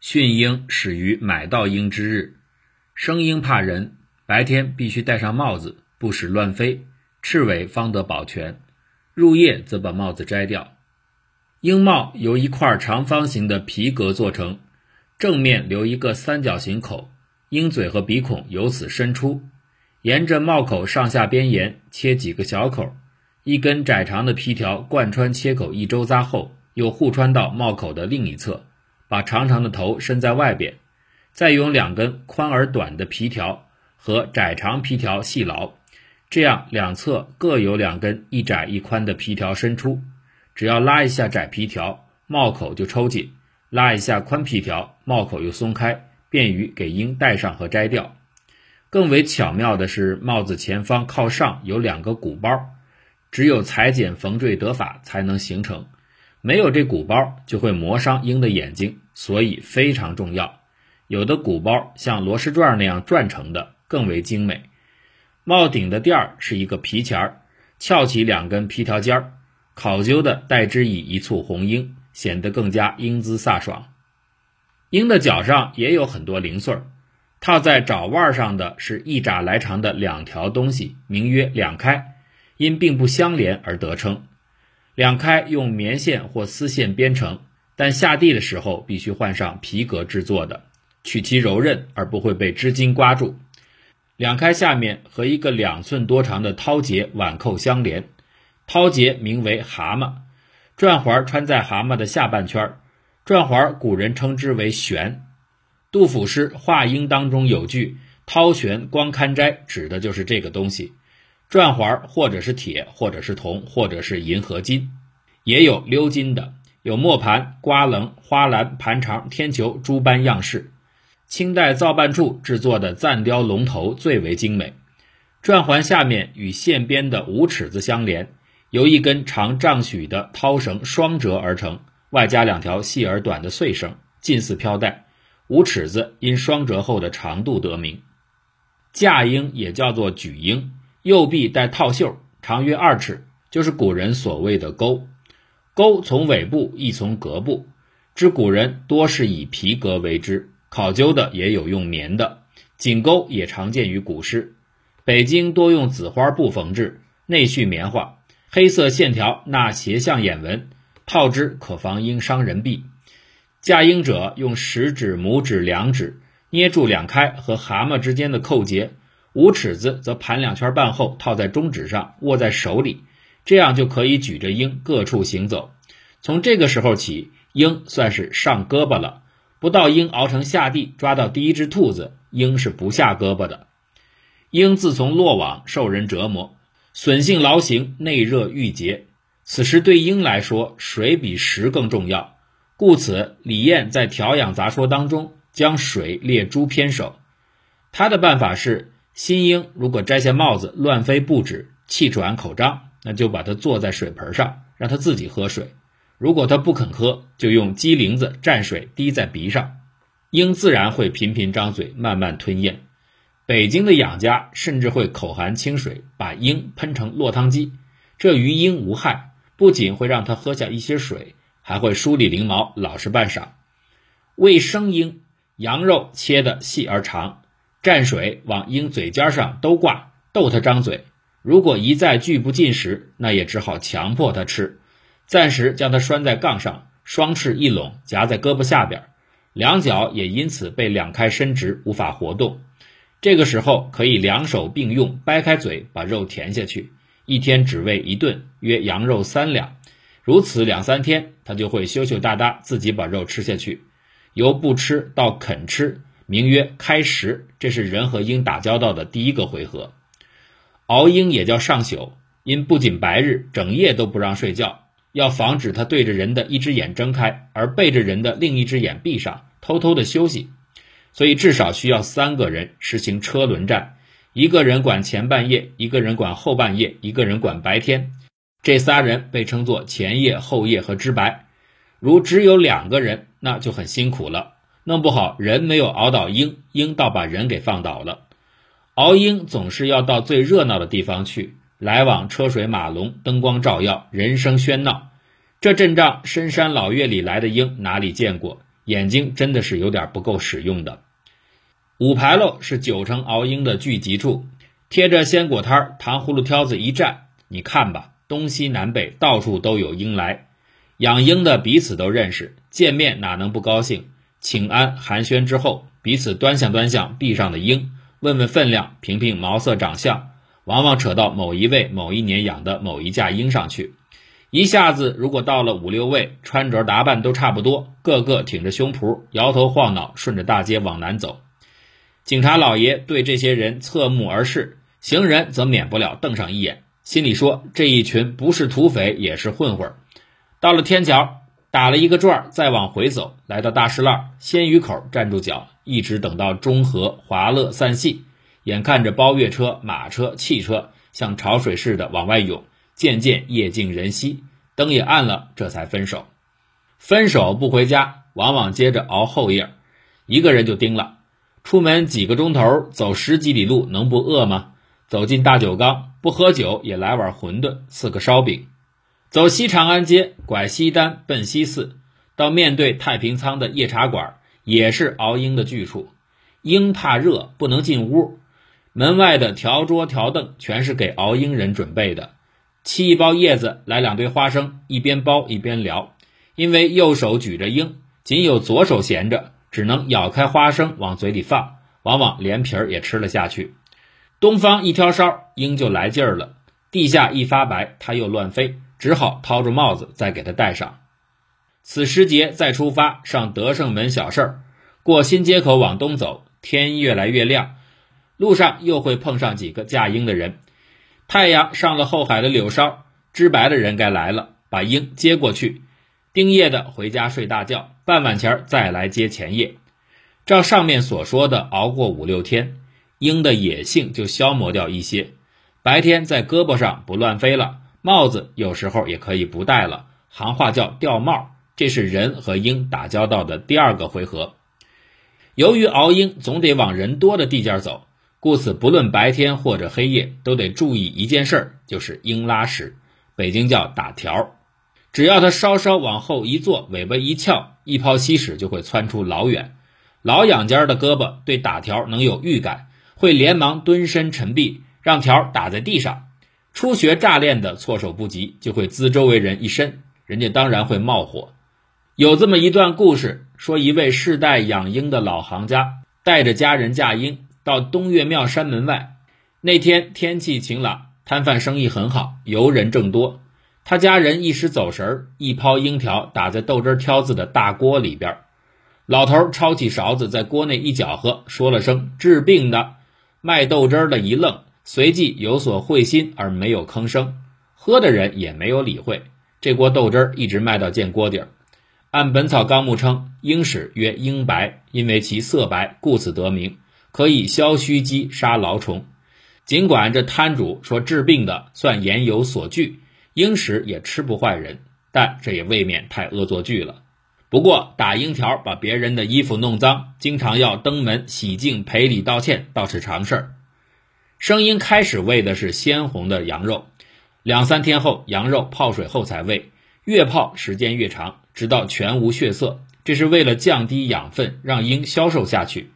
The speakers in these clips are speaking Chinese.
训鹰始于买到鹰之日。生鹰怕人，白天必须戴上帽子，不使乱飞，翅尾方得保全。入夜则把帽子摘掉。鹰帽由一块长方形的皮革做成，正面留一个三角形口，鹰嘴和鼻孔由此伸出。沿着帽口上下边沿切几个小口，一根窄长的皮条贯穿切口一周匝后，又互穿到帽口的另一侧，把长长的头伸在外边，再用两根宽而短的皮条和窄长皮条系牢，这样两侧各有两根一窄一宽的皮条伸出。只要拉一下窄皮条，帽口就抽紧；拉一下宽皮条，帽口又松开，便于给鹰戴上和摘掉。更为巧妙的是，帽子前方靠上有两个鼓包，只有裁剪缝缀得法才能形成。没有这鼓包，就会磨伤鹰的眼睛，所以非常重要。有的鼓包像螺丝转那样转成的，更为精美。帽顶的垫儿是一个皮钱儿，翘起两根皮条尖儿，考究的代之以一簇红缨，显得更加英姿飒爽。鹰的脚上也有很多零碎儿。套在爪腕上的是一拃来长的两条东西，名曰两开，因并不相连而得称。两开用棉线或丝线编成，但下地的时候必须换上皮革制作的，取其柔韧而不会被织巾刮住。两开下面和一个两寸多长的绦结挽扣相连，绦结名为蛤蟆，转环穿在蛤蟆的下半圈儿，转环古人称之为旋。杜甫诗《画鹰》当中有句“绦旋光堪摘”，指的就是这个东西。转环或者是铁，或者是铜，或者是银合金，也有鎏金的，有磨盘、瓜棱、花篮、盘肠、天球诸般样式。清代造办处制作的暂雕龙头最为精美。转环下面与线边的五尺子相连，由一根长丈许的绦绳双折而成，外加两条细而短的穗绳，近似飘带。五尺子因双折后的长度得名，架鹰也叫做举鹰，右臂带套袖，长约二尺，就是古人所谓的钩。钩从尾部，亦从革部，知古人多是以皮革为之，考究的也有用棉的。锦钩也常见于古诗，北京多用紫花布缝制，内续棉花，黑色线条纳斜向眼纹，套之可防鹰伤人臂。架鹰者用食指、拇指两指捏住两开和蛤蟆之间的扣结，五尺子则盘两圈半后套在中指上，握在手里，这样就可以举着鹰各处行走。从这个时候起，鹰算是上胳膊了。不到鹰熬成下地抓到第一只兔子，鹰是不下胳膊的。鹰自从落网，受人折磨，损性劳形，内热郁结。此时对鹰来说，水比食更重要。故此，李燕在《调养杂说》当中将水列诸偏首。他的办法是：新鹰如果摘下帽子乱飞不止、气喘口张，那就把它坐在水盆上，让它自己喝水。如果它不肯喝，就用鸡铃子蘸水滴在鼻上，鹰自然会频频张嘴，慢慢吞咽。北京的养家甚至会口含清水，把鹰喷成落汤鸡，这于鹰无害，不仅会让它喝下一些水。还会梳理翎毛，老实半晌。喂生鹰，羊肉切得细而长，蘸水往鹰嘴尖上都挂，逗它张嘴。如果一再拒不进食，那也只好强迫它吃。暂时将它拴在杠上，双翅一拢，夹在胳膊下边，两脚也因此被两开伸直，无法活动。这个时候可以两手并用，掰开嘴把肉填下去。一天只喂一顿，约羊肉三两。如此两三天，它就会羞羞答答，自己把肉吃下去。由不吃到肯吃，名曰开食。这是人和鹰打交道的第一个回合。熬鹰也叫上宿，因不仅白日整夜都不让睡觉，要防止他对着人的一只眼睁开，而背着人的另一只眼闭上，偷偷的休息。所以至少需要三个人实行车轮战，一个人管前半夜，一个人管后半夜，一个人管白天。这仨人被称作前夜、后夜和知白。如只有两个人，那就很辛苦了。弄不好人没有熬倒鹰，鹰倒把人给放倒了。熬鹰总是要到最热闹的地方去，来往车水马龙，灯光照耀，人声喧闹。这阵仗深山老岳里来的鹰哪里见过？眼睛真的是有点不够使用的。五牌楼是九成熬鹰的聚集处，贴着鲜果摊糖葫芦挑子一站，你看吧，东西南北到处都有鹰来。养鹰的彼此都认识，见面哪能不高兴？请安寒暄之后，彼此端详端详壁上的鹰，问问分量，评评毛色长相，往往扯到某一位某一年养的某一架鹰上去。一下子，如果到了五六位，穿着打扮都差不多，个个挺着胸脯，摇头晃脑，顺着大街往南走。警察老爷对这些人侧目而视，行人则免不了瞪上一眼，心里说：这一群不是土匪也是混混。到了天桥，打了一个转，再往回走，来到大石栏、鲜鱼口站住脚，一直等到中和、华乐散戏，眼看着包月车、马车、汽车像潮水似的往外涌。渐渐夜静人稀，灯也暗了，这才分手。分手不回家，往往接着熬后夜，一个人就盯了。出门几个钟头，走十几里路，能不饿吗？走进大酒缸，不喝酒也来碗馄饨，四个烧饼。走西长安街，拐西单奔西四，到面对太平仓的夜茶馆，也是熬鹰的去处。鹰怕热，不能进屋，门外的条桌条凳全是给熬鹰人准备的。沏一包叶子，来两堆花生，一边包一边聊。因为右手举着鹰，仅有左手闲着，只能咬开花生往嘴里放，往往连皮儿也吃了下去。东方一挑梢，鹰就来劲儿了。地下一发白，它又乱飞，只好掏出帽子再给他戴上。此时节再出发，上德胜门小事儿，过新街口往东走，天越来越亮，路上又会碰上几个驾鹰的人。太阳上了后海的柳梢，知白的人该来了，把鹰接过去。丁夜的回家睡大觉，傍晚前再来接前夜。照上面所说的，熬过五六天，鹰的野性就消磨掉一些。白天在胳膊上不乱飞了，帽子有时候也可以不戴了，行话叫掉帽。这是人和鹰打交道的第二个回合。由于熬鹰总得往人多的地界走。故此，不论白天或者黑夜，都得注意一件事儿，就是鹰拉屎，北京叫打条。只要它稍稍往后一坐，尾巴一翘，一泡稀屎就会窜出老远。老养家的胳膊对打条能有预感，会连忙蹲身沉臂，让条打在地上。初学乍练的措手不及，就会滋周围人一身，人家当然会冒火。有这么一段故事，说一位世代养鹰的老行家，带着家人驾鹰。到东岳庙山门外，那天天气晴朗，摊贩生意很好，游人正多。他家人一时走神儿，一抛鹰条打在豆汁挑子的大锅里边。老头抄起勺子，在锅内一搅和，说了声“治病的”。卖豆汁的一愣，随即有所会心，而没有吭声。喝的人也没有理会。这锅豆汁儿一直卖到见锅底儿。按《本草纲目》称，鹰屎曰鹰白，因为其色白，故此得名。可以消虚积、杀牢虫。尽管这摊主说治病的算言有所据，鹰屎也吃不坏人，但这也未免太恶作剧了。不过打鹰条把别人的衣服弄脏，经常要登门洗净、赔礼道歉，倒是常事儿。声音开始喂的是鲜红的羊肉，两三天后羊肉泡水后才喂，越泡时间越长，直到全无血色。这是为了降低养分，让鹰消瘦下去。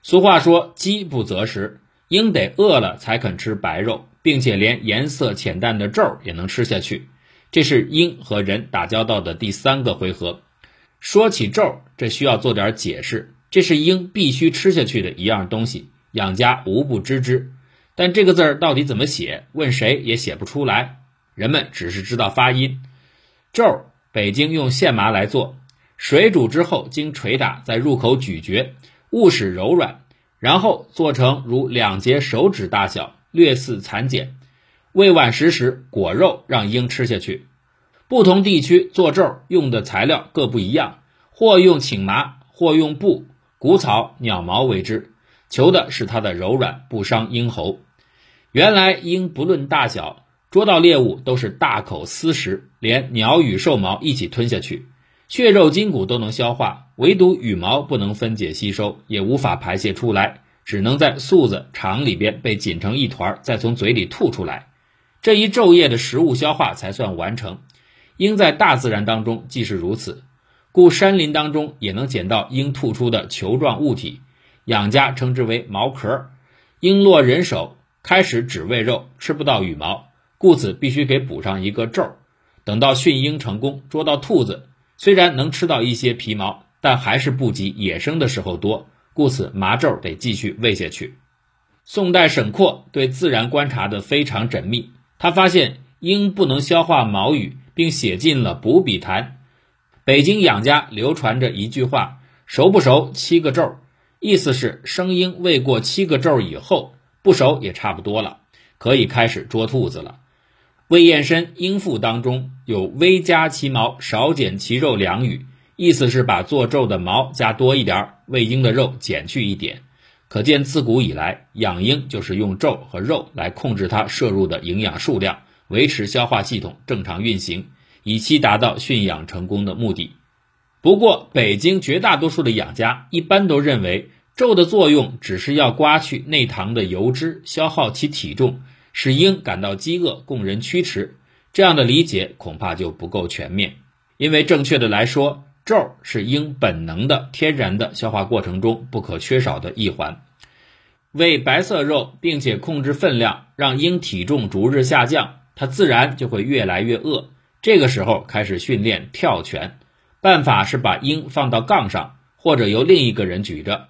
俗话说：“饥不择食，鹰得饿了才肯吃白肉，并且连颜色浅淡的皱也能吃下去。”这是鹰和人打交道的第三个回合。说起皱，这需要做点解释。这是鹰必须吃下去的一样东西，养家无不知之。但这个字儿到底怎么写，问谁也写不出来。人们只是知道发音。皱，北京用线麻来做，水煮之后经捶打，在入口咀嚼。勿使柔软，然后做成如两节手指大小，略似蚕茧。未晚时时裹肉，让鹰吃下去。不同地区做咒用的材料各不一样，或用请麻，或用布、谷草、鸟毛为之，求的是它的柔软，不伤鹰喉。原来鹰不论大小，捉到猎物都是大口撕食，连鸟羽兽毛一起吞下去。血肉筋骨都能消化，唯独羽毛不能分解吸收，也无法排泄出来，只能在嗉子肠里边被紧成一团，再从嘴里吐出来。这一昼夜的食物消化才算完成。鹰在大自然当中既是如此，故山林当中也能捡到鹰吐出的球状物体，养家称之为毛壳。鹰落人手，开始只喂肉，吃不到羽毛，故此必须给补上一个咒。等到驯鹰成功，捉到兔子，虽然能吃到一些皮毛，但还是不及野生的时候多，故此麻咒得继续喂下去。宋代沈括对自然观察的非常缜密，他发现鹰不能消化毛羽，并写进了《补笔谈》。北京养家流传着一句话：“熟不熟，七个咒。”意思是生鹰喂过七个咒以后，不熟也差不多了，可以开始捉兔子了。魏彦深《鹰赋》当中有“微加其毛，少减其肉”两语，意思是把做皱的毛加多一点，喂鹰的肉减去一点。可见自古以来，养鹰就是用皱和肉来控制它摄入的营养数量，维持消化系统正常运行，以期达到驯养成功的目的。不过，北京绝大多数的养家一般都认为，咒的作用只是要刮去内膛的油脂，消耗其体重，使鹰感到饥饿，供人驱驰。这样的理解恐怕就不够全面，因为正确的来说，咒是鹰本能的、天然的消化过程中不可缺少的一环。喂白色肉，并且控制分量，让鹰体重逐日下降，它自然就会越来越饿。这个时候开始训练跳拳。办法是把鹰放到杠上，或者由另一个人举着。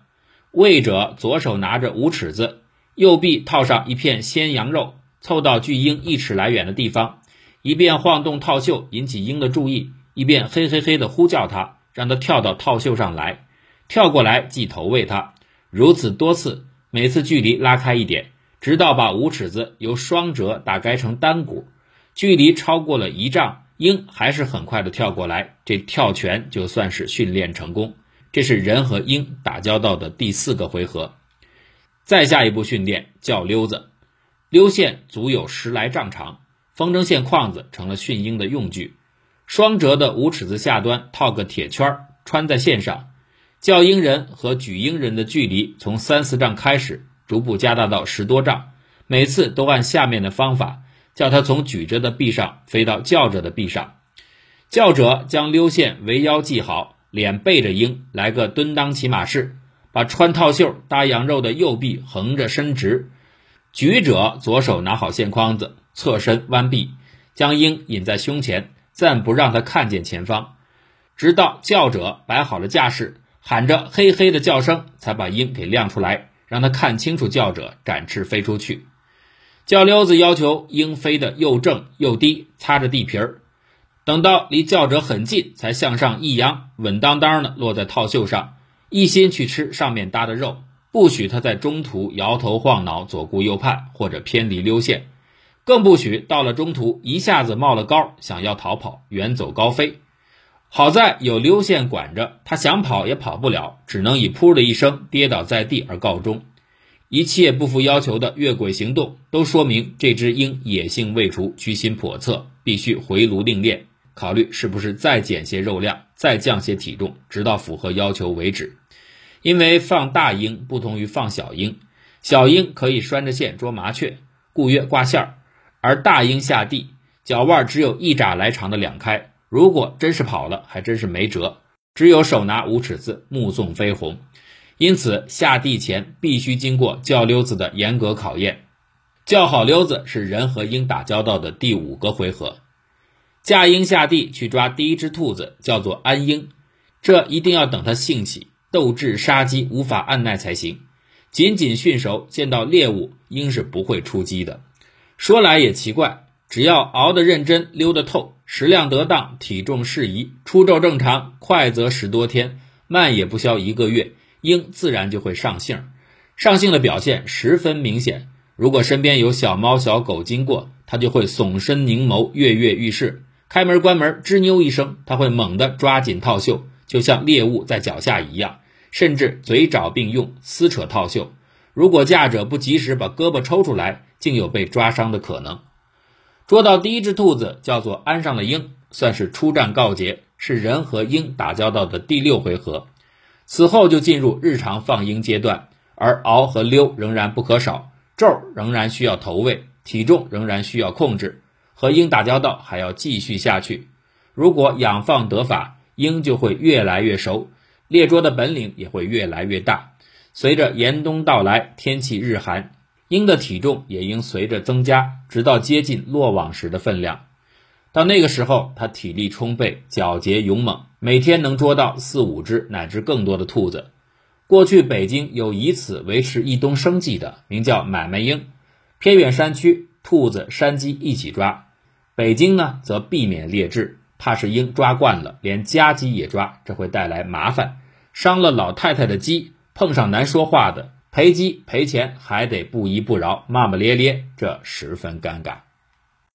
喂者左手拿着五尺子，右臂套上一片鲜羊肉，凑到距鹰一尺来远的地方，一边晃动套袖引起鹰的注意，一边嘿嘿嘿地呼叫它，让它跳到套袖上来，跳过来即投喂它。如此多次，每次距离拉开一点，直到把五尺子由双折打开成单股，距离超过了一丈。鹰还是很快的跳过来，这跳拳就算是训练成功。这是人和鹰打交道的第四个回合。再下一步训练叫溜子，溜线足有十来丈长，风筝线框子成了训鹰的用具。双折的五尺子下端套个铁圈，穿在线上。叫鹰人和举鹰人的距离从三四丈开始，逐步加大到十多丈。每次都按下面的方法。叫他从举着的臂上飞到叫着的臂上，叫者将溜线围腰系好，脸背着鹰来个蹲裆骑马式，把穿套袖搭羊肉的右臂横着伸直，举者左手拿好线筐子，侧身弯臂，将鹰引在胸前，暂不让他看见前方，直到叫者摆好了架势，喊着嘿嘿的叫声，才把鹰给亮出来，让他看清楚叫者展翅飞出去。叫溜子要求鹰飞得又正又低，擦着地皮儿，等到离叫者很近，才向上一扬，稳当当的落在套袖上，一心去吃上面搭的肉，不许他在中途摇头晃脑、左顾右盼或者偏离溜线，更不许到了中途一下子冒了高，想要逃跑、远走高飞。好在有溜线管着，他想跑也跑不了，只能以噗的一声跌倒在地而告终。一切不符要求的越轨行动，都说明这只鹰野性未除，居心叵测，必须回炉另练，考虑是不是再减些肉量，再降些体重，直到符合要求为止。因为放大鹰不同于放小鹰，小鹰可以拴着线捉麻雀，故曰挂线儿；而大鹰下地，脚腕只有一拃来长的两开，如果真是跑了，还真是没辙，只有手拿五尺子，目送飞鸿。因此，下地前必须经过叫溜子的严格考验。叫好溜子是人和鹰打交道的第五个回合。驾鹰下地去抓第一只兔子，叫做安鹰。这一定要等它兴起，斗志杀机无法按耐才行。仅仅驯熟，见到猎物，鹰是不会出击的。说来也奇怪，只要熬得认真，溜得透，食量得当，体重适宜，出骤正常，快则十多天，慢也不消一个月。鹰自然就会上性，上性的表现十分明显。如果身边有小猫小狗经过，它就会耸身凝眸，跃跃欲试。开门关门，吱扭一声，它会猛地抓紧套袖，就像猎物在脚下一样，甚至嘴爪并用撕扯套袖。如果驾者不及时把胳膊抽出来，竟有被抓伤的可能。捉到第一只兔子，叫做安上了鹰，算是出战告捷，是人和鹰打交道的第六回合。此后就进入日常放鹰阶段，而熬和溜仍然不可少，皱仍然需要投喂，体重仍然需要控制，和鹰打交道还要继续下去。如果养放得法，鹰就会越来越熟，猎捉的本领也会越来越大。随着严冬到来，天气日寒，鹰的体重也应随着增加，直到接近落网时的分量。到那个时候，它体力充沛，皎洁勇猛，每天能捉到四五只乃至更多的兔子。过去北京有以此维持一冬生计的，名叫买卖鹰。偏远山区，兔子、山鸡一起抓；北京呢，则避免劣质，怕是鹰抓惯了，连家鸡也抓，这会带来麻烦，伤了老太太的鸡。碰上难说话的，赔鸡赔钱还得不依不饶，骂骂咧咧，这十分尴尬。